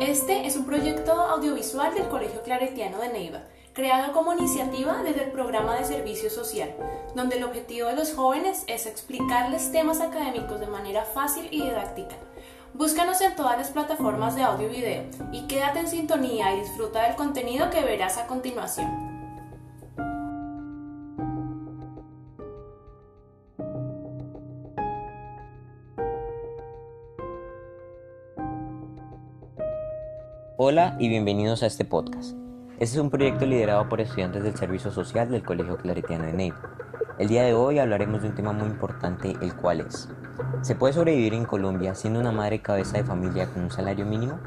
Este es un proyecto audiovisual del Colegio Claretiano de Neiva, creado como iniciativa desde el programa de servicio social, donde el objetivo de los jóvenes es explicarles temas académicos de manera fácil y didáctica. Búscanos en todas las plataformas de audio y video y quédate en sintonía y disfruta del contenido que verás a continuación. Hola y bienvenidos a este podcast. Este es un proyecto liderado por estudiantes del Servicio Social del Colegio Claretiano de Neiva. El día de hoy hablaremos de un tema muy importante, el cual es, ¿se puede sobrevivir en Colombia siendo una madre cabeza de familia con un salario mínimo?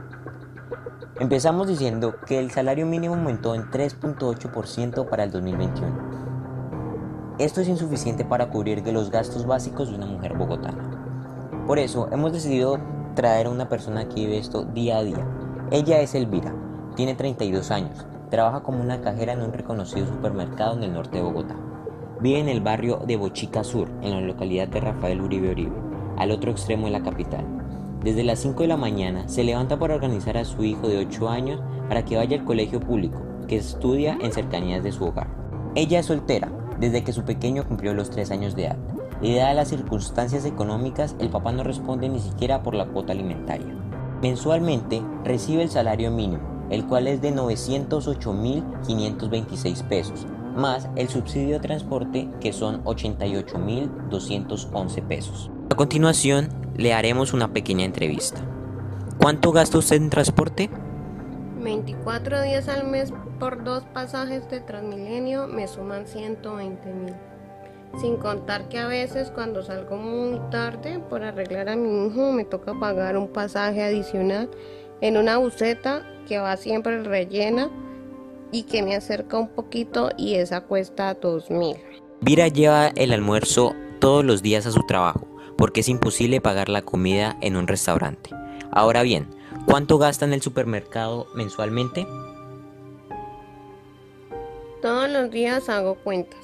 Empezamos diciendo que el salario mínimo aumentó en 3.8% para el 2021. Esto es insuficiente para cubrir los gastos básicos de una mujer bogotana. Por eso hemos decidido traer a una persona que vive esto día a día ella es Elvira, tiene 32 años, trabaja como una cajera en un reconocido supermercado en el norte de Bogotá. Vive en el barrio de Bochica Sur, en la localidad de Rafael Uribe Uribe, al otro extremo de la capital. Desde las 5 de la mañana se levanta para organizar a su hijo de 8 años para que vaya al colegio público, que estudia en cercanías de su hogar. Ella es soltera, desde que su pequeño cumplió los 3 años de edad. Y dadas las circunstancias económicas, el papá no responde ni siquiera por la cuota alimentaria. Mensualmente recibe el salario mínimo, el cual es de 908.526 pesos, más el subsidio de transporte que son 88.211 pesos. A continuación, le haremos una pequeña entrevista. ¿Cuánto gasta usted en transporte? 24 días al mes por dos pasajes de Transmilenio me suman 120 mil. Sin contar que a veces cuando salgo muy tarde por arreglar a mi hijo me toca pagar un pasaje adicional en una buceta que va siempre rellena y que me acerca un poquito y esa cuesta dos mil. Vira lleva el almuerzo todos los días a su trabajo porque es imposible pagar la comida en un restaurante. Ahora bien, ¿cuánto gasta en el supermercado mensualmente? Todos los días hago cuentas.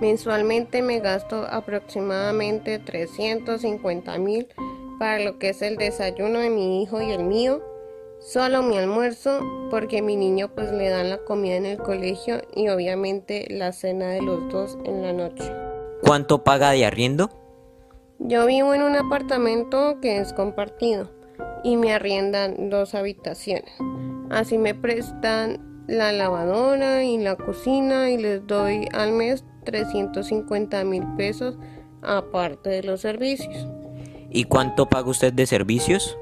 Mensualmente me gasto aproximadamente 350 mil para lo que es el desayuno de mi hijo y el mío, solo mi almuerzo porque mi niño pues le dan la comida en el colegio y obviamente la cena de los dos en la noche. ¿Cuánto paga de arriendo? Yo vivo en un apartamento que es compartido y me arriendan dos habitaciones. Así me prestan la lavadora y la cocina y les doy al mes 350 mil pesos aparte de los servicios. ¿Y cuánto paga usted de servicios?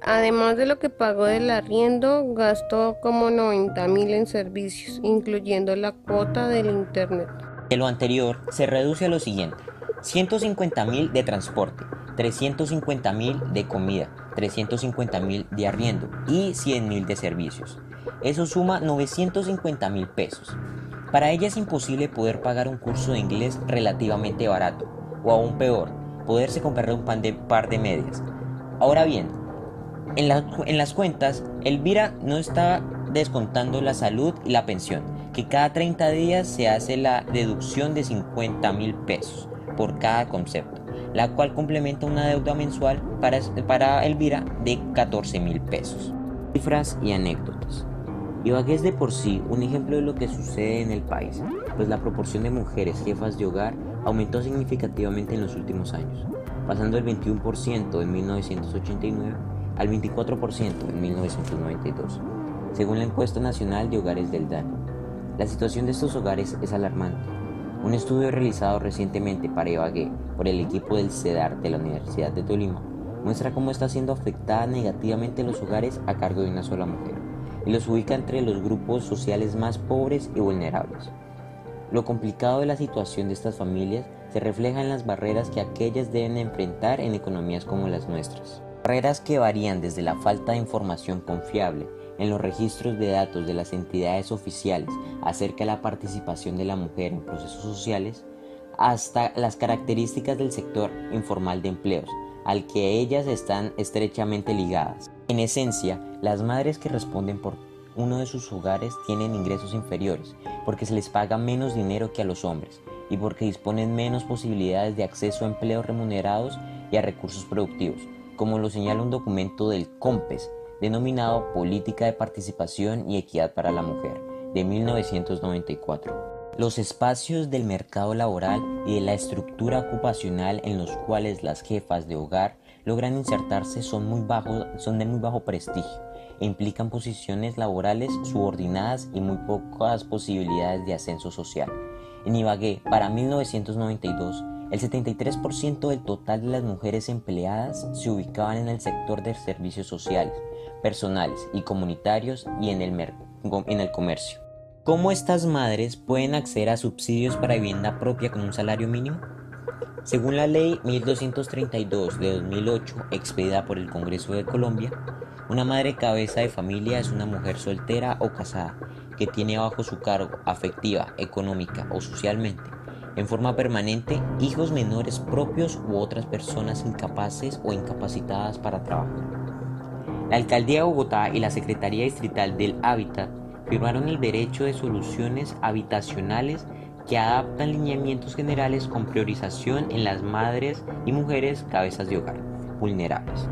Además de lo que pago del arriendo, gasto como 90 mil en servicios, incluyendo la cuota del internet. De lo anterior se reduce a lo siguiente. 150 mil de transporte, 350 mil de comida, 350 mil de arriendo y 100 mil de servicios. Eso suma 950 mil pesos. Para ella es imposible poder pagar un curso de inglés relativamente barato, o aún peor, poderse comprar un par de medias. Ahora bien, en, en las cuentas, Elvira no está descontando la salud y la pensión, que cada 30 días se hace la deducción de 50 mil pesos por cada concepto, la cual complementa una deuda mensual para, para Elvira de 14 mil pesos. Cifras y anécdotas. Ibagué es de por sí un ejemplo de lo que sucede en el país, pues la proporción de mujeres jefas de hogar aumentó significativamente en los últimos años, pasando del 21% en 1989 al 24% en 1992, según la encuesta nacional de hogares del DAN. La situación de estos hogares es alarmante. Un estudio realizado recientemente para Ibagué por el equipo del CEDAR de la Universidad de Tolima muestra cómo está siendo afectada negativamente los hogares a cargo de una sola mujer y los ubica entre los grupos sociales más pobres y vulnerables. Lo complicado de la situación de estas familias se refleja en las barreras que aquellas deben enfrentar en economías como las nuestras. Barreras que varían desde la falta de información confiable en los registros de datos de las entidades oficiales acerca de la participación de la mujer en procesos sociales, hasta las características del sector informal de empleos, al que ellas están estrechamente ligadas. En esencia, las madres que responden por uno de sus hogares tienen ingresos inferiores, porque se les paga menos dinero que a los hombres y porque disponen menos posibilidades de acceso a empleos remunerados y a recursos productivos, como lo señala un documento del COMPES, denominado Política de Participación y Equidad para la Mujer, de 1994. Los espacios del mercado laboral y de la estructura ocupacional en los cuales las jefas de hogar logran insertarse son, muy bajos, son de muy bajo prestigio e implican posiciones laborales subordinadas y muy pocas posibilidades de ascenso social. En Ibagué, para 1992, el 73% del total de las mujeres empleadas se ubicaban en el sector de servicios sociales, personales y comunitarios y en el, en el comercio. ¿Cómo estas madres pueden acceder a subsidios para vivienda propia con un salario mínimo? Según la ley 1232 de 2008, expedida por el Congreso de Colombia, una madre cabeza de familia es una mujer soltera o casada que tiene bajo su cargo afectiva, económica o socialmente, en forma permanente, hijos menores propios u otras personas incapaces o incapacitadas para trabajar. La Alcaldía de Bogotá y la Secretaría Distrital del Hábitat firmaron el derecho de soluciones habitacionales que adaptan lineamientos generales con priorización en las madres y mujeres cabezas de hogar vulnerables.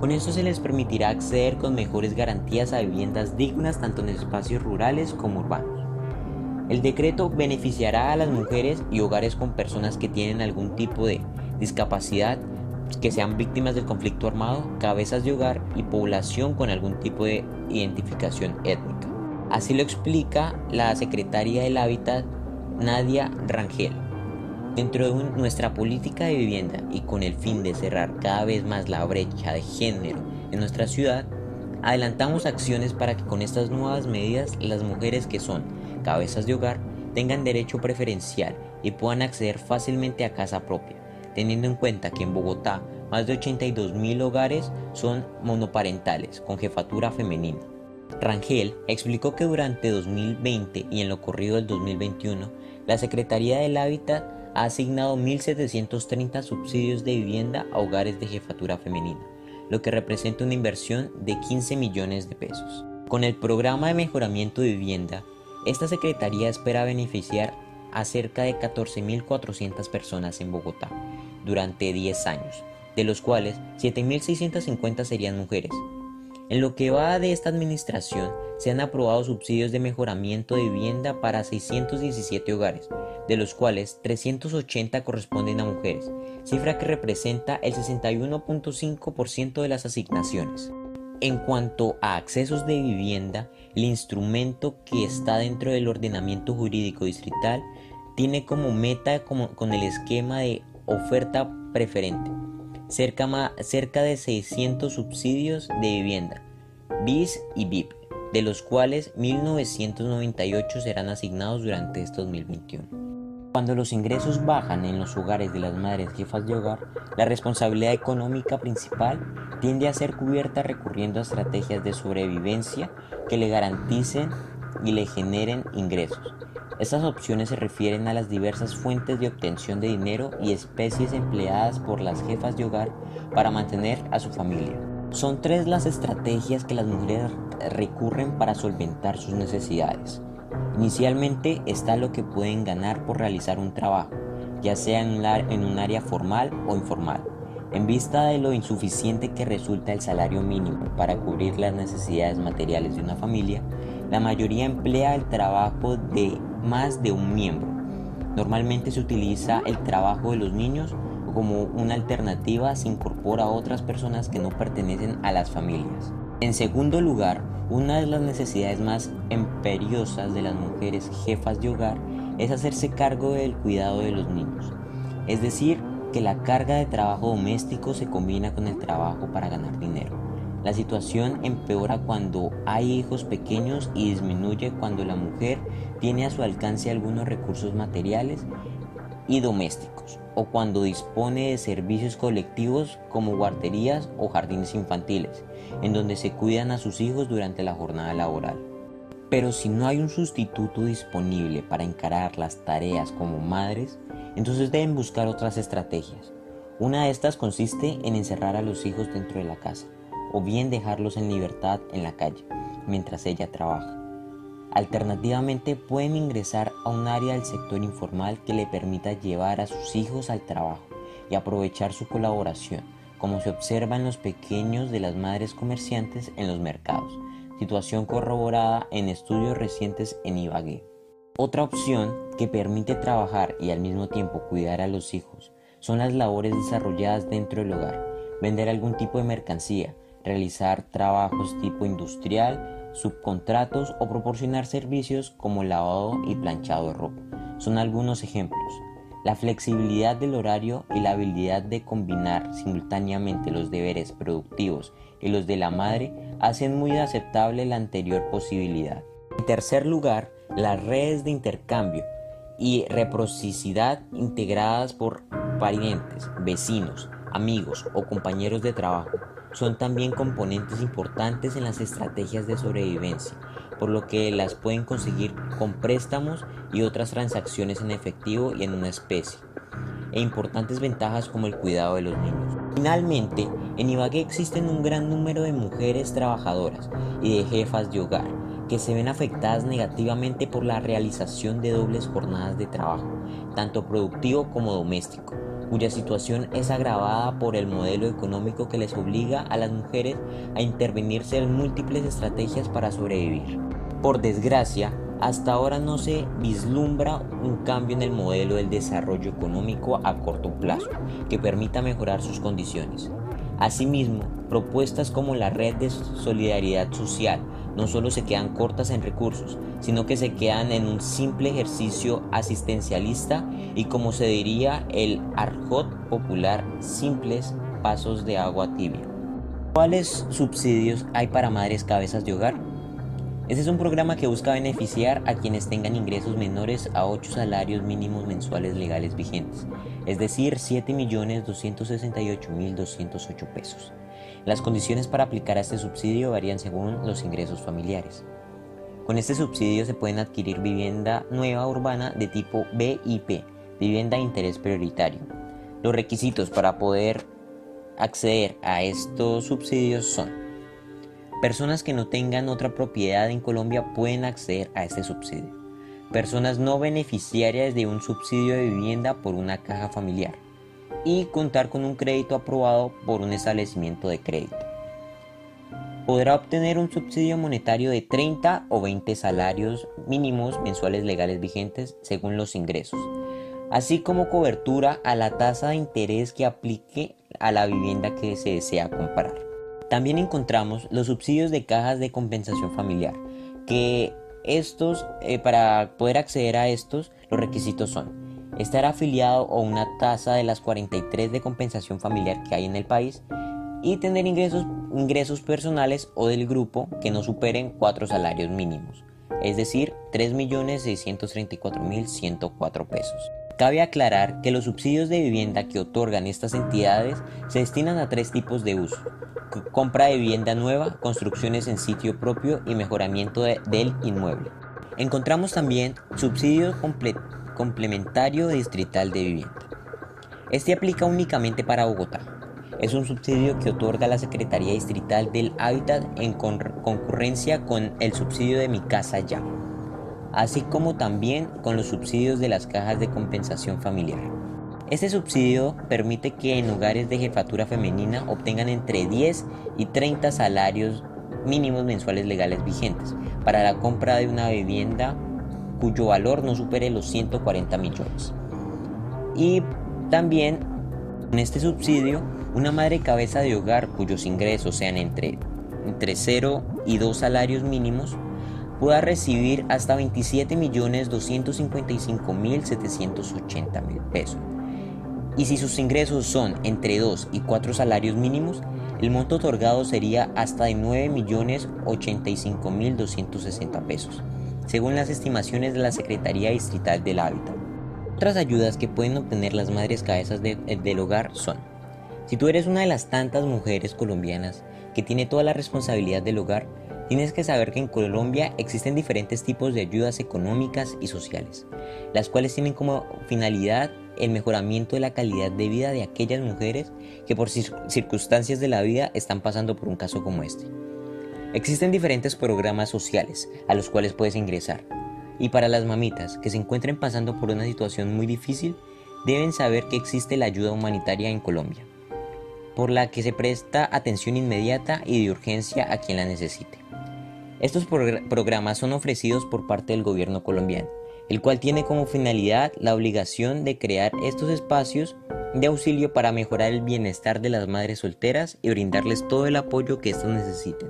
Con esto se les permitirá acceder con mejores garantías a viviendas dignas tanto en espacios rurales como urbanos. El decreto beneficiará a las mujeres y hogares con personas que tienen algún tipo de discapacidad, que sean víctimas del conflicto armado, cabezas de hogar y población con algún tipo de identificación étnica. Así lo explica la secretaria del Hábitat, Nadia Rangel. Dentro de nuestra política de vivienda y con el fin de cerrar cada vez más la brecha de género en nuestra ciudad, adelantamos acciones para que con estas nuevas medidas las mujeres que son cabezas de hogar tengan derecho preferencial y puedan acceder fácilmente a casa propia, teniendo en cuenta que en Bogotá más de 82 mil hogares son monoparentales con jefatura femenina. Rangel explicó que durante 2020 y en lo corrido del 2021, la Secretaría del Hábitat ha asignado 1.730 subsidios de vivienda a hogares de jefatura femenina, lo que representa una inversión de 15 millones de pesos. Con el programa de mejoramiento de vivienda, esta Secretaría espera beneficiar a cerca de 14.400 personas en Bogotá durante 10 años, de los cuales 7.650 serían mujeres, en lo que va de esta administración, se han aprobado subsidios de mejoramiento de vivienda para 617 hogares, de los cuales 380 corresponden a mujeres, cifra que representa el 61.5% de las asignaciones. En cuanto a accesos de vivienda, el instrumento que está dentro del ordenamiento jurídico distrital tiene como meta con el esquema de oferta preferente cerca, de 600 subsidios de vivienda, BIS y BIP, de los cuales 1.998 serán asignados durante este 2021. Cuando los ingresos bajan en los hogares de las madres jefas de hogar, la responsabilidad económica principal tiende a ser cubierta recurriendo a estrategias de sobrevivencia que le garanticen y le generen ingresos, estas opciones se refieren a las diversas fuentes de obtención de dinero y especies empleadas por las jefas de hogar para mantener a su familia. Son tres las estrategias que las mujeres recurren para solventar sus necesidades. Inicialmente está lo que pueden ganar por realizar un trabajo, ya sea en un área formal o informal. En vista de lo insuficiente que resulta el salario mínimo para cubrir las necesidades materiales de una familia, la mayoría emplea el trabajo de más de un miembro. Normalmente se utiliza el trabajo de los niños como una alternativa se incorpora a otras personas que no pertenecen a las familias. En segundo lugar, una de las necesidades más imperiosas de las mujeres jefas de hogar es hacerse cargo del cuidado de los niños. Es decir, que la carga de trabajo doméstico se combina con el trabajo para ganar dinero. La situación empeora cuando hay hijos pequeños y disminuye cuando la mujer tiene a su alcance algunos recursos materiales y domésticos, o cuando dispone de servicios colectivos como guarderías o jardines infantiles, en donde se cuidan a sus hijos durante la jornada laboral. Pero si no hay un sustituto disponible para encarar las tareas como madres, entonces deben buscar otras estrategias. Una de estas consiste en encerrar a los hijos dentro de la casa o bien dejarlos en libertad en la calle mientras ella trabaja. Alternativamente pueden ingresar a un área del sector informal que le permita llevar a sus hijos al trabajo y aprovechar su colaboración, como se observa en los pequeños de las madres comerciantes en los mercados, situación corroborada en estudios recientes en Ibagué. Otra opción que permite trabajar y al mismo tiempo cuidar a los hijos son las labores desarrolladas dentro del hogar, vender algún tipo de mercancía, realizar trabajos tipo industrial, subcontratos o proporcionar servicios como lavado y planchado de ropa. Son algunos ejemplos. La flexibilidad del horario y la habilidad de combinar simultáneamente los deberes productivos y los de la madre hacen muy aceptable la anterior posibilidad. En tercer lugar, las redes de intercambio y reciprocidad integradas por parientes, vecinos, amigos o compañeros de trabajo son también componentes importantes en las estrategias de sobrevivencia, por lo que las pueden conseguir con préstamos y otras transacciones en efectivo y en una especie, e importantes ventajas como el cuidado de los niños. Finalmente, en Ibagué existen un gran número de mujeres trabajadoras y de jefas de hogar que se ven afectadas negativamente por la realización de dobles jornadas de trabajo, tanto productivo como doméstico, cuya situación es agravada por el modelo económico que les obliga a las mujeres a intervenirse en múltiples estrategias para sobrevivir. Por desgracia, hasta ahora no se vislumbra un cambio en el modelo del desarrollo económico a corto plazo que permita mejorar sus condiciones. Asimismo, propuestas como la red de solidaridad social no solo se quedan cortas en recursos, sino que se quedan en un simple ejercicio asistencialista y como se diría el arjot popular, simples pasos de agua tibia. ¿Cuáles subsidios hay para madres cabezas de hogar? Este es un programa que busca beneficiar a quienes tengan ingresos menores a 8 salarios mínimos mensuales legales vigentes, es decir, 7.268.208 pesos. Las condiciones para aplicar a este subsidio varían según los ingresos familiares. Con este subsidio se pueden adquirir vivienda nueva urbana de tipo BIP, vivienda de interés prioritario. Los requisitos para poder acceder a estos subsidios son Personas que no tengan otra propiedad en Colombia pueden acceder a este subsidio. Personas no beneficiarias de un subsidio de vivienda por una caja familiar y contar con un crédito aprobado por un establecimiento de crédito. Podrá obtener un subsidio monetario de 30 o 20 salarios mínimos mensuales legales vigentes según los ingresos, así como cobertura a la tasa de interés que aplique a la vivienda que se desea comprar. También encontramos los subsidios de cajas de compensación familiar, que estos, eh, para poder acceder a estos, los requisitos son estar afiliado a una tasa de las 43 de compensación familiar que hay en el país y tener ingresos, ingresos personales o del grupo que no superen cuatro salarios mínimos, es decir, 3.634.104 pesos. Cabe aclarar que los subsidios de vivienda que otorgan estas entidades se destinan a tres tipos de uso. Compra de vivienda nueva, construcciones en sitio propio y mejoramiento del inmueble. Encontramos también subsidios completos complementario distrital de vivienda. Este aplica únicamente para Bogotá. Es un subsidio que otorga la Secretaría Distrital del Hábitat en concurrencia con el subsidio de Mi Casa Ya, así como también con los subsidios de las cajas de compensación familiar. Este subsidio permite que en hogares de jefatura femenina obtengan entre 10 y 30 salarios mínimos mensuales legales vigentes para la compra de una vivienda cuyo valor no supere los 140 millones. Y también con este subsidio, una madre cabeza de hogar cuyos ingresos sean entre, entre 0 y 2 salarios mínimos pueda recibir hasta 27.255.780.000 pesos. Y si sus ingresos son entre 2 y 4 salarios mínimos, el monto otorgado sería hasta de 9.085.260 pesos según las estimaciones de la Secretaría Distrital del Hábitat. Otras ayudas que pueden obtener las madres cabezas eh, del hogar son, si tú eres una de las tantas mujeres colombianas que tiene toda la responsabilidad del hogar, tienes que saber que en Colombia existen diferentes tipos de ayudas económicas y sociales, las cuales tienen como finalidad el mejoramiento de la calidad de vida de aquellas mujeres que por circunstancias de la vida están pasando por un caso como este. Existen diferentes programas sociales a los cuales puedes ingresar. Y para las mamitas que se encuentren pasando por una situación muy difícil, deben saber que existe la ayuda humanitaria en Colombia. por la que se presta atención inmediata y de urgencia a quien la necesite. Estos programas son ofrecidos por parte del gobierno colombiano, el cual tiene como finalidad la obligación de crear estos espacios de auxilio para mejorar el bienestar de las madres solteras y brindarles todo el apoyo que éstas necesiten,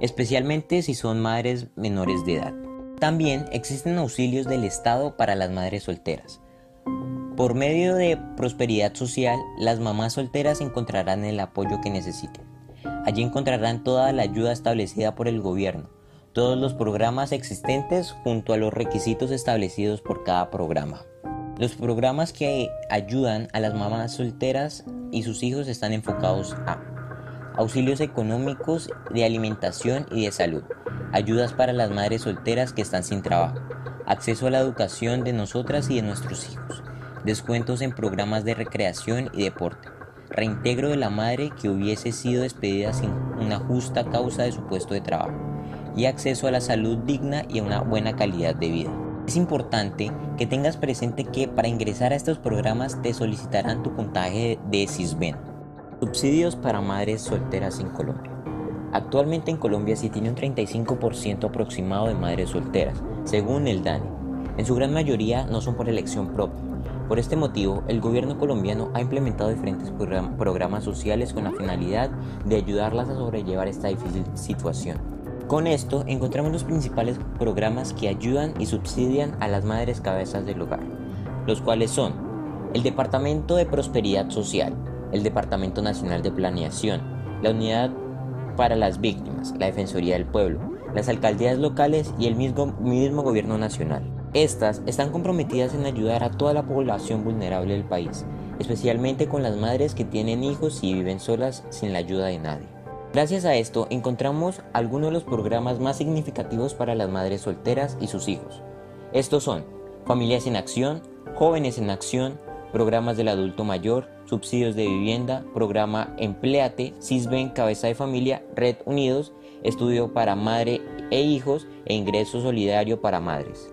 especialmente si son madres menores de edad. También existen auxilios del Estado para las madres solteras. Por medio de prosperidad social, las mamás solteras encontrarán el apoyo que necesiten. Allí encontrarán toda la ayuda establecida por el gobierno, todos los programas existentes junto a los requisitos establecidos por cada programa. Los programas que ayudan a las mamás solteras y sus hijos están enfocados a auxilios económicos de alimentación y de salud, ayudas para las madres solteras que están sin trabajo, acceso a la educación de nosotras y de nuestros hijos, descuentos en programas de recreación y deporte, reintegro de la madre que hubiese sido despedida sin una justa causa de su puesto de trabajo y acceso a la salud digna y a una buena calidad de vida. Es importante que tengas presente que para ingresar a estos programas te solicitarán tu puntaje de CISBEN. Subsidios para madres solteras en Colombia. Actualmente en Colombia se tiene un 35% aproximado de madres solteras, según el DANE. En su gran mayoría no son por elección propia. Por este motivo, el gobierno colombiano ha implementado diferentes programas sociales con la finalidad de ayudarlas a sobrellevar esta difícil situación. Con esto encontramos los principales programas que ayudan y subsidian a las madres cabezas del hogar, los cuales son el Departamento de Prosperidad Social, el Departamento Nacional de Planeación, la Unidad para las Víctimas, la Defensoría del Pueblo, las alcaldías locales y el mismo, mismo gobierno nacional. Estas están comprometidas en ayudar a toda la población vulnerable del país, especialmente con las madres que tienen hijos y viven solas sin la ayuda de nadie. Gracias a esto encontramos algunos de los programas más significativos para las madres solteras y sus hijos. Estos son Familias en Acción, Jóvenes en Acción, programas del adulto mayor, subsidios de vivienda, programa Empleate, CISBEN Cabeza de Familia, Red Unidos, estudio para madre e hijos e ingreso solidario para madres.